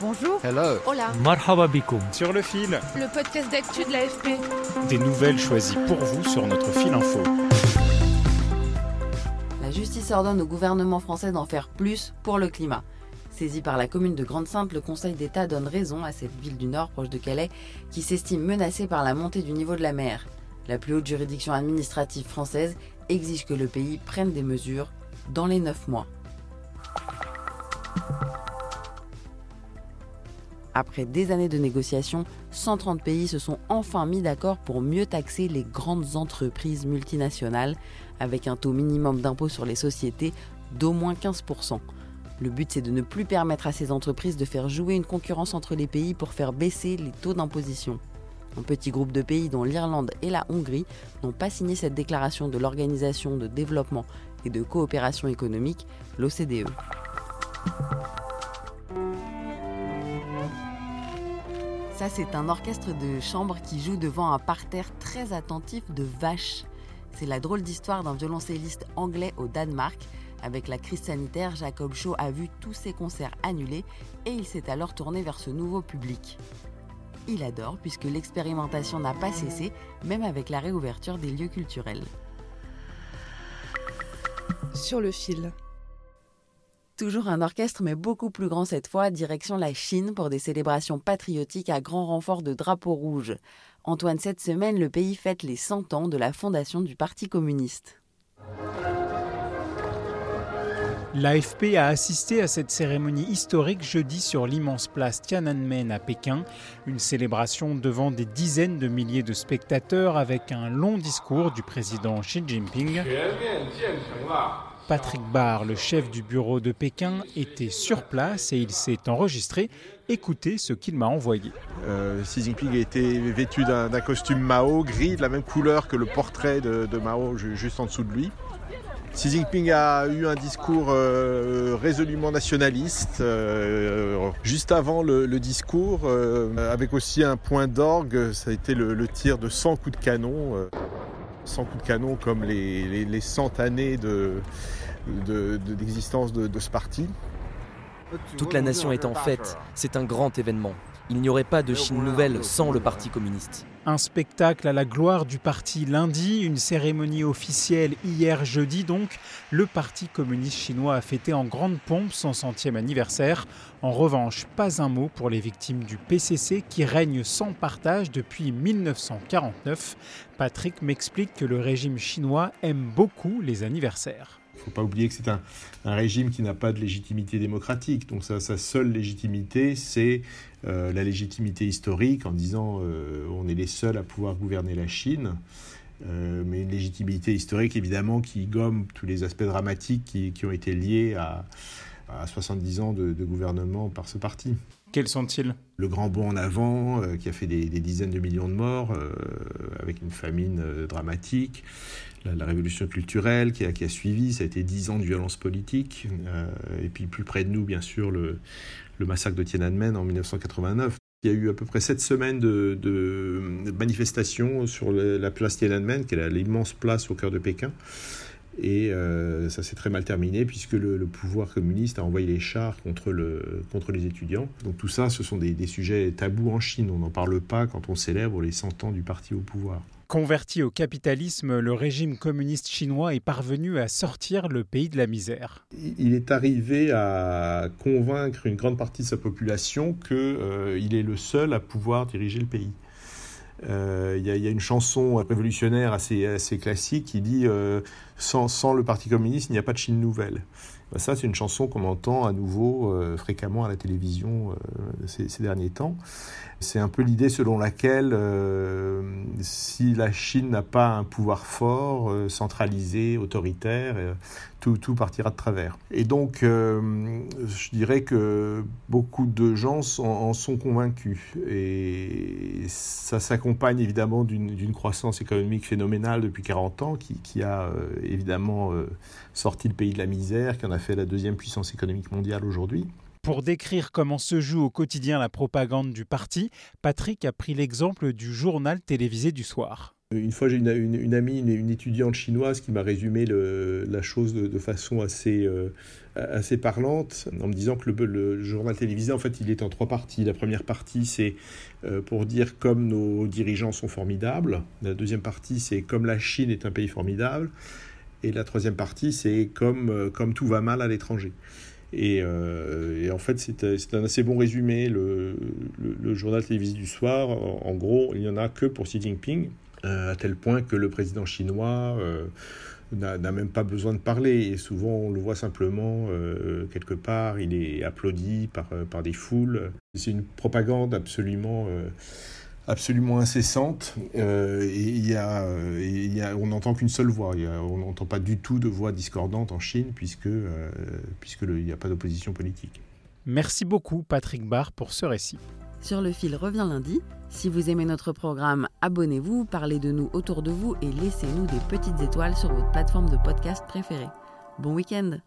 Bonjour. Hello. Hola. Marhaba bikoum. Sur le fil, Le podcast d'actu de l'AFP. des nouvelles choisies pour vous sur notre fil info. La justice ordonne au gouvernement français d'en faire plus pour le climat. Saisi par la commune de Grande-Sainte, le Conseil d'État donne raison à cette ville du Nord proche de Calais qui s'estime menacée par la montée du niveau de la mer. La plus haute juridiction administrative française exige que le pays prenne des mesures dans les 9 mois. Après des années de négociations, 130 pays se sont enfin mis d'accord pour mieux taxer les grandes entreprises multinationales avec un taux minimum d'impôt sur les sociétés d'au moins 15%. Le but c'est de ne plus permettre à ces entreprises de faire jouer une concurrence entre les pays pour faire baisser les taux d'imposition. Un petit groupe de pays dont l'Irlande et la Hongrie n'ont pas signé cette déclaration de l'Organisation de développement et de coopération économique, l'OCDE. Ça, c'est un orchestre de chambre qui joue devant un parterre très attentif de vaches. C'est la drôle d'histoire d'un violoncelliste anglais au Danemark. Avec la crise sanitaire, Jacob Shaw a vu tous ses concerts annulés et il s'est alors tourné vers ce nouveau public. Il adore puisque l'expérimentation n'a pas cessé, même avec la réouverture des lieux culturels. Sur le fil. Toujours un orchestre, mais beaucoup plus grand cette fois, direction la Chine pour des célébrations patriotiques à grand renfort de drapeaux rouges. Antoine, cette semaine, le pays fête les 100 ans de la fondation du Parti communiste. L'AFP a assisté à cette cérémonie historique jeudi sur l'immense place Tiananmen à Pékin, une célébration devant des dizaines de milliers de spectateurs avec un long discours du président Xi Jinping. Patrick Barr, le chef du bureau de Pékin, était sur place et il s'est enregistré. Écoutez ce qu'il m'a envoyé. Euh, Xi Jinping été vêtu d'un costume Mao gris, de la même couleur que le portrait de, Mao ju- juste en dessous de lui. Xi Jinping a eu un discours euh, résolument nationaliste. euh, juste avant le, discours, avec aussi un point d'orgue, ça a été le tir de 100 coups de canon. 100 coups de canon comme les, les, les 100 années de- de- de- d'existence de, de parti. Toute la nation est en fête. C'est un grand événement. Il n'y aurait pas de Chine nouvelle sans le Parti communiste. Un spectacle à la gloire du parti lundi, une cérémonie officielle hier jeudi donc. Le Parti communiste chinois a fêté en grande pompe son centième anniversaire. En revanche, pas un mot pour les victimes du PCC qui règne sans partage depuis 1949. Patrick m'explique que le régime chinois aime beaucoup les anniversaires. Il faut pas oublier que c'est un, régime qui n'a pas de légitimité démocratique. Donc sa, seule légitimité, c'est euh, la légitimité historique en disant euh, on est les seuls à pouvoir gouverner la Chine. Euh, mais une légitimité historique évidemment qui gomme tous les aspects dramatiques qui, ont été liés à, à 70 ans de gouvernement par ce parti. Quels sont-ils? Le grand bond en avant euh, qui a fait des, dizaines de millions de morts euh, avec une famine euh, dramatique. La, la révolution culturelle qui a, qui a suivi, ça a été dix ans de violence politique. Et puis plus près de nous, bien sûr, le, le massacre de Tiananmen en 1989. Il y a eu à peu près sept semaines de, de manifestations sur la place Tiananmen, qui est l'immense place au cœur de Pékin. Et euh, ça s'est très mal terminé puisque le, le pouvoir communiste a envoyé les chars contre, le, contre les étudiants. Donc tout ça, ce sont des, des sujets tabous en Chine. On n'en parle pas quand on célèbre les 100 ans du parti au pouvoir. Converti au capitalisme, le régime communiste chinois est parvenu à sortir le pays de la misère. Il est arrivé à convaincre une grande partie de sa population qu'il euh, est le seul à pouvoir diriger le pays. Euh, Il y, a- une chanson révolutionnaire assez, assez classique qui dit euh, sans, le Parti communiste, il n'y a pas de Chine nouvelle. Ben, ça, c'est une chanson qu'on entend à nouveau euh, fréquemment à la télévision euh, ces, derniers temps. C'est un peu l'idée selon laquelle euh, si la Chine n'a pas un pouvoir fort, centralisé, autoritaire, tout, partira de travers. Et donc, je dirais que beaucoup de gens en sont convaincus. Et ça s'accompagne évidemment d'une croissance économique phénoménale depuis 40 ans qui, qui a évidemment sorti le pays de la misère, qui en a fait la deuxième puissance économique mondiale aujourd'hui. Pour décrire comment se joue au quotidien la propagande du parti, Patrick a pris l'exemple du journal télévisé du soir. Une fois, j'ai une, amie, une, étudiante chinoise qui m'a résumé la chose de, façon assez, euh, assez parlante, en me disant que le, journal télévisé, en fait, il est en trois parties. La première partie, c'est euh, pour dire comme nos dirigeants sont formidables. La deuxième partie, c'est comme la Chine est un pays formidable. Et la troisième partie, c'est comme, euh, comme tout va mal à l'étranger. Et, euh, en fait, c'est un assez bon résumé. Le, journal télévisé du soir, en, gros, il n'y en a que pour Xi Jinping, euh, à tel point que le président chinois n'a même pas besoin de parler. Et souvent, on le voit simplement quelque part, il est applaudi par, par des foules. C'est une propagande absolument absolument incessante. Euh, et il y a, y a, on n'entend qu'une seule voix. on n'entend pas du tout de voix discordante en Chine puisque euh, puisqu'il n'y a pas d'opposition politique. Merci beaucoup Patrick Barr pour ce récit. Sur le fil revient lundi. Si vous aimez notre programme, abonnez-vous, parlez de nous autour de vous et laissez-nous des petites étoiles sur votre plateforme de podcast préférée. Bon week-end